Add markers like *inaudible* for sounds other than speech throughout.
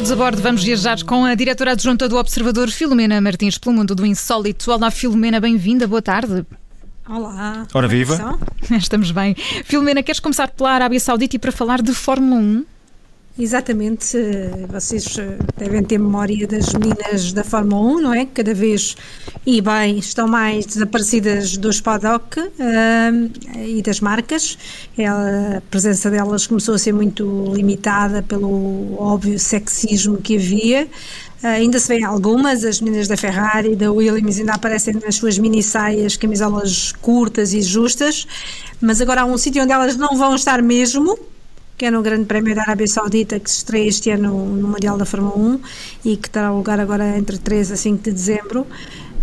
todos a bordo, vamos viajar com a diretora adjunta do Observador, Filomena Martins, pelo mundo do insólito. Olá, Filomena, bem-vinda, boa tarde. Olá. Ora viva. *laughs* Estamos bem. Filomena, queres começar pela Arábia Saudita e para falar de Fórmula 1? Exatamente, vocês eh, devem ter memória das meninas da Fórmula 1, não é? Cada vez e bem estão mais desaparecidas do paddock uh, e das marcas. Ela, a presença delas começou a ser muito limitada pelo óbvio sexismo que havia. Uh, ainda se vêem algumas, as meninas da Ferrari, da Williams, ainda aparecem nas suas mini saias, camisolas curtas e justas, mas agora há um sítio onde elas não vão estar mesmo, que é no Grande Prémio da Arábia Saudita, que se estreia este ano no Mundial da Fórmula 1 e que terá lugar agora entre 3 a 5 de dezembro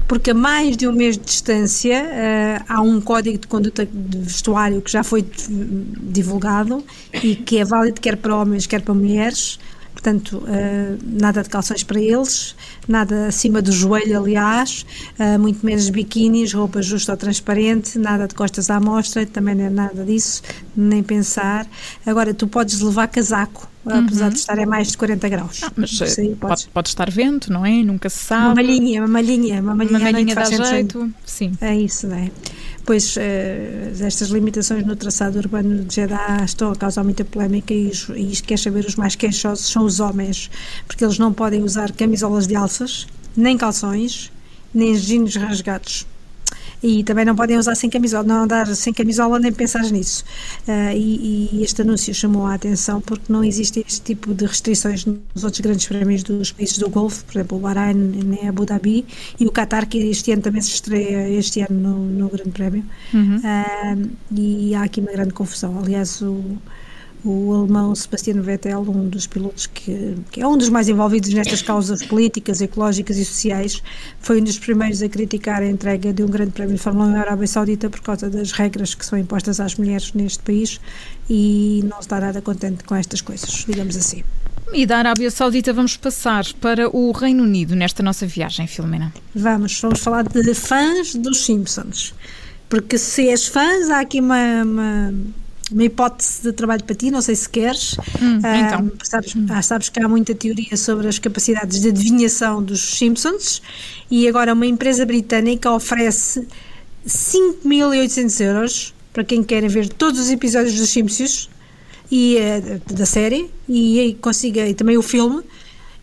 porque a mais de um mês de distância uh, há um código de conduta de vestuário que já foi divulgado e que é válido quer para homens, quer para mulheres. Portanto, uh, nada de calções para eles, nada acima do joelho, aliás, uh, muito menos biquínis, roupa justa ou transparente, nada de costas à mostra, também não é nada disso, nem pensar. Agora, tu podes levar casaco, uhum. apesar de estar a mais de 40 graus. Ah, mas Sim, pode, pode, estar vento, não é? Nunca se sabe. Uma malhinha, uma malhinha, uma malhinha, uma malhinha dá jeito. Sim. É isso, não é? Pois uh, estas limitações no traçado urbano de Jeddah estão a causar muita polémica e, e isto quer saber os mais queixosos são os homens, porque eles não podem usar camisolas de alças, nem calções, nem jeans rasgados e também não podem usar sem camisola, não andar sem camisola nem pensar nisso. Uh, e, e, este anúncio chamou a atenção porque não existe este tipo de restrições nos outros grandes prémios dos países do Golfo, por exemplo, o Bahrein, nem Abu Dhabi e o Qatar, que este ano também se estreia este ano no, no Grande Prémio. Uhum. Uh, e há aqui uma grande confusão. Aliás, o o alemão Sebastian Vettel, um dos pilotos que, que, é um dos mais envolvidos nestas causas políticas, ecológicas e sociais, foi um dos primeiros a criticar a entrega de um grande prémio de Fórmula 1 à Arábia Saudita por causa das regras que são impostas às mulheres neste país e não está nada contente com estas coisas, digamos assim. E da Arábia Saudita vamos passar para o Reino Unido nesta nossa viagem, Filomena. Vamos, vamos falar de fãs dos Simpsons. Porque se és fãs, há aqui uma, uma uma hipótese de trabalho para ti, não sei se queres. Hum, então. sabes, ah, sabes que há muita teoria sobre as capacidades de adivinhação dos Simpsons e agora uma empresa britânica oferece 5.800 euros para quem quer ver todos os episódios dos Simpsons e, eh, da série e, e consiga, e também o filme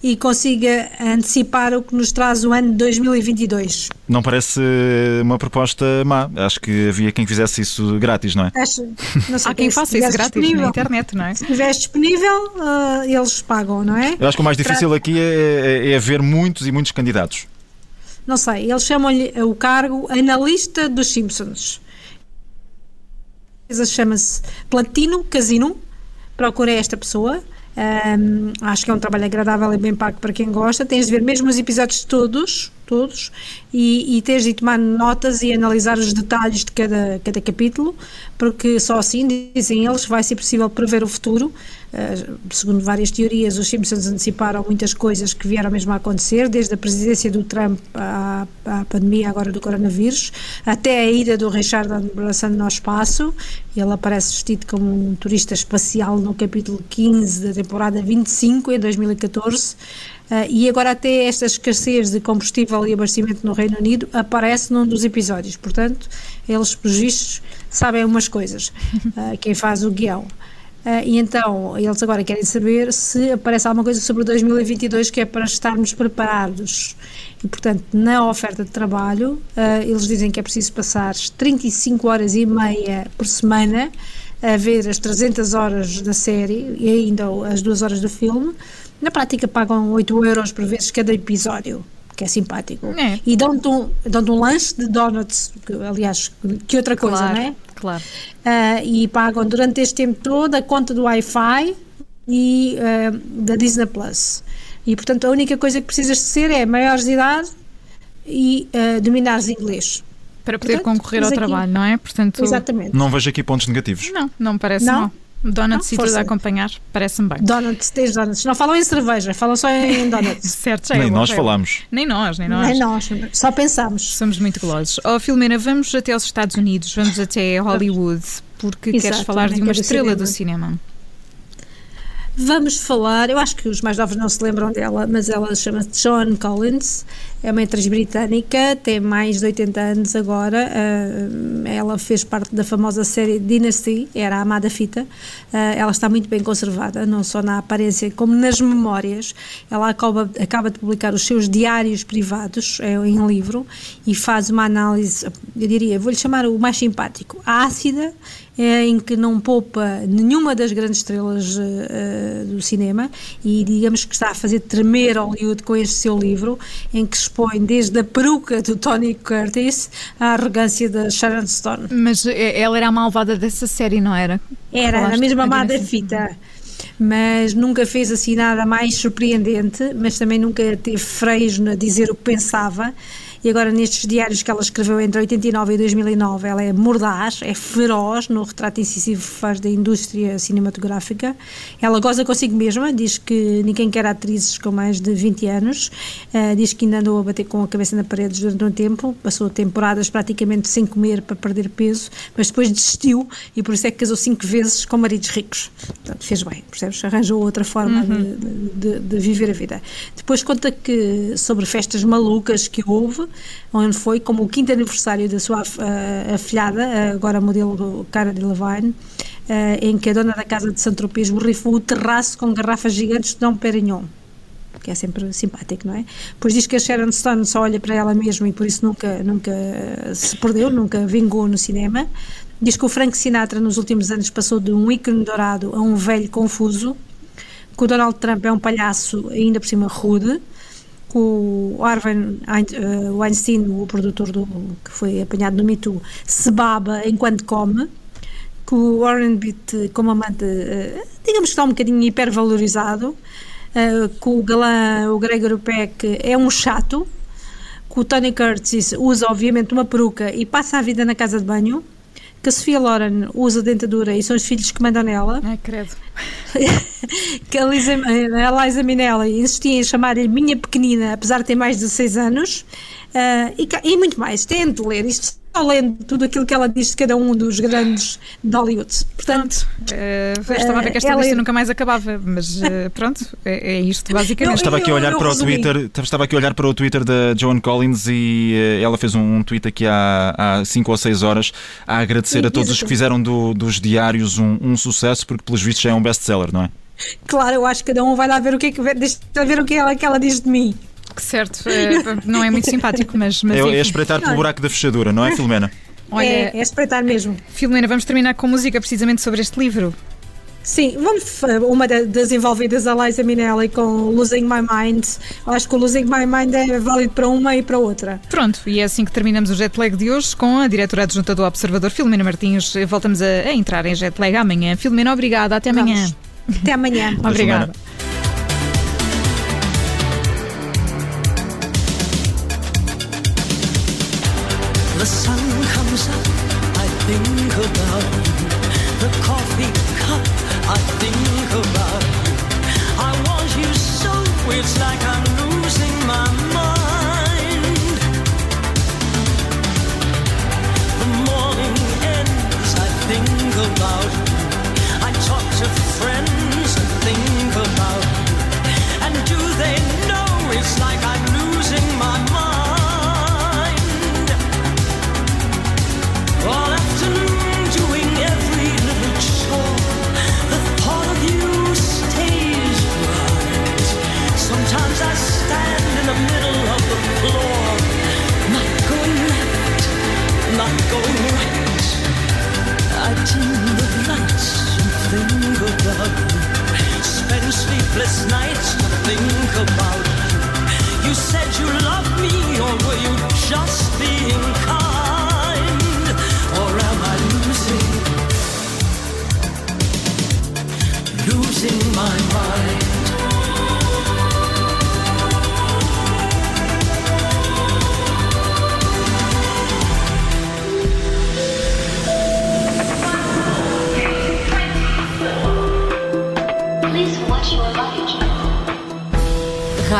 e consiga antecipar o que nos traz o ano de 2022. Não parece uma proposta má. Acho que havia quem fizesse isso grátis, não é? Acho, não sei, Há quem faça isso grátis na internet, não é? Se estiver disponível, uh, eles pagam, não é? Eu acho que o mais difícil aqui é, é, é haver muitos e muitos candidatos. Não sei, eles chamam-lhe o cargo analista dos Simpsons. Chama-se Platino Casino. Procurei esta pessoa um, acho que é um trabalho agradável e bem pago para quem gosta. Tens de ver mesmo os episódios todos, todos, e, e tens de tomar notas e analisar os detalhes de cada, cada capítulo, porque só assim, dizem eles, vai ser possível prever o futuro eh, segundo várias teorias, os Simpsons anteciparam muitas coisas que vieram mesmo a acontecer, desde a presidência do Trump à, à pandemia agora do coronavírus, até a ida do Richard Branson ao espaço. Ele aparece vestido como um turista espacial no capítulo 15 da temporada 25, em 2014. Uh, e agora até esta escassez de combustível e abastecimento no Reino Unido aparece num dos episódios. Portanto, eles, pelos vistos, sabem umas coisas, uh, *laughs* quem faz o guião. Uh, e então eles agora querem saber se aparece alguma coisa sobre 2022 que é para estarmos preparados. E, portanto, na oferta de trabalho, uh, eles dizem que é preciso passar 35 horas e meia por semana a ver as 300 horas da série e ainda as duas horas do filme. Na prática, pagam 8 euros por vezes cada episódio que é simpático. É. E dão-te um, dão um lanche de donuts, que, aliás, que outra coisa, claro. não é? claro. Uh, e pagam durante este tempo todo a conta do Wi-Fi e uh, da Disney Plus. E portanto a única coisa que precisas de ser é maiores de idade e uh, dominares inglês. Para poder portanto, concorrer ao trabalho, não é? Portanto, Exatamente. Não vejo aqui pontos negativos. Não, não me parece não. mal. Donuts e tudo a acompanhar, parece-me bem. Donuts, tens donuts. Não falam em cerveja, falam só em *laughs* donuts. certo, já Nem é nós falamos. Nem nós, nem nós. Nem nós, só pensamos. Somos muito golosos. Oh, Filomena, vamos até aos Estados Unidos, vamos até Hollywood, porque Exato, queres falar de uma estrela do cinema. Vamos falar, eu acho que os mais novos não se lembram dela, mas ela chama-se Collins, é uma atriz britânica, tem mais de 80 anos agora. Uh, ela fez parte da famosa série Dynasty, era a amada fita. Uh, ela está muito bem conservada, não só na aparência como nas memórias. Ela acaba, acaba de publicar os seus diários privados é, em livro e faz uma análise, eu diria, vou-lhe chamar o mais simpático, ácida é, em que não poupa nenhuma das grandes estrelas uh, do cinema e digamos que está a fazer tremer Hollywood com este seu livro, em que expõe desde a peruca do Tony Curtis à arrogância da Sharon Stone. Mas eh, ela era a malvada dessa série, não era? Era, Falaste, a mesma amada fita mas nunca fez assim nada mais surpreendente, mas também nunca teve freios a dizer o que pensava e agora nestes diários que ela escreveu entre 89 e 2009, ela é mordaz, é feroz no retrato incisivo que faz da indústria cinematográfica. Ela goza consigo mesma, diz que ninguém quer atrizes com mais de 20 anos, uh, diz que ainda andou a bater com a cabeça na parede durante um tempo, passou temporadas praticamente sem comer para perder peso, mas depois desistiu e por isso é que casou cinco vezes com maridos ricos. Portanto, fez bem, percebes? Arranjou outra forma uhum. de, de, de viver a vida. Depois conta que sobre festas malucas que houve, onde foi como o quinto aniversário da sua uh, afilhada, agora modelo Cara de Levine, uh, em que a dona da casa de Saint-Tropez borrifou o terraço com garrafas gigantes de Dom Perignon que é sempre simpático, não é? Pois diz que a Sharon Stone só olha para ela mesma e por isso nunca, nunca se perdeu, nunca vingou no cinema. Diz que o Frank Sinatra nos últimos anos passou de um ícone dourado a um velho confuso, que o Donald Trump é um palhaço ainda por cima rude, o Arven eh, Weinstein, o produtor do, que foi apanhado no Me Too, se baba enquanto come, que o Warren Beat, como amante, eh, digamos que está um bocadinho hipervalorizado, eh, que o galã, o Gregory Peck, é um chato, que o Tony Curtis usa obviamente uma peruca e passa a vida na casa de banho, que a Sofia Loren usa dentadura e são os filhos que mandam nela. Ai, credo. *laughs* que a Liza, a Liza Minelli insistia em chamar-lhe minha pequenina, apesar de ter mais de 16 anos, uh, e, e, muito mais. Tente ler isto só lendo tudo aquilo que ela diz de cada um dos grandes de Hollywood. Portanto, uh, estava a ver que esta lista é... nunca mais acabava, mas uh, pronto, é, é, isto basicamente. Eu, estava aqui a olhar eu, eu para resumi. o Twitter, estava aqui a olhar para o Twitter da Joan Collins e uh, ela fez um, um, tweet aqui há 5 ou 6 horas a agradecer Sim, a todos os que fizeram do, dos diários um, um sucesso, porque pelos vistos já é um best-seller, não é? Claro, eu acho que cada um vai lá ver o que é que, deixa ver o que ela, que ela diz de mim. Certo, é, *laughs* não é muito simpático, mas. mas é, é espreitar pelo buraco da fechadura, não é, Filomena? *laughs* Olha, é, é espreitar mesmo. Filomena, vamos terminar com música precisamente sobre este livro. Sim, vamos uma das envolvidas, a Liza Minnelli com Losing My Mind. Acho que o Losing My Mind é válido para uma e para outra. Pronto, e é assim que terminamos o jet lag de hoje com a diretora adjunta do Observador, Filomena Martins. Voltamos a, a entrar em jet lag amanhã. Filomena, obrigada. Até amanhã. Vamos. Até amanhã. *laughs* obrigada. The sun comes up, I think about you. The coffee cup, I think about you. I want you so, it's like I'm sleepless nights to think about you. You said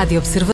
Rádio Observador.